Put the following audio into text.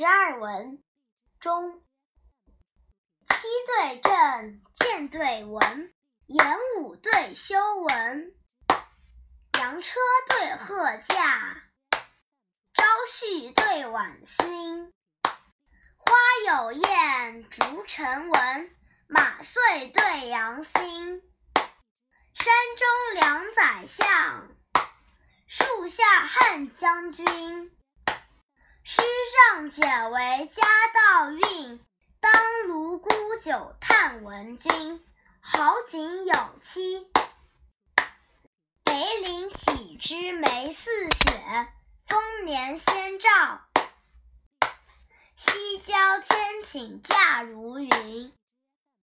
十二文，中。七对正，剑对文，演武对修文，羊车对鹤驾，朝序对晚勋。花有艳，竹成文，马遂对羊心。山中两宰相，树下汉将军。上解为家道运，当卢沽酒叹闻君。好景有期，北岭起枝梅似雪，丰年先兆。西郊千顷假如云。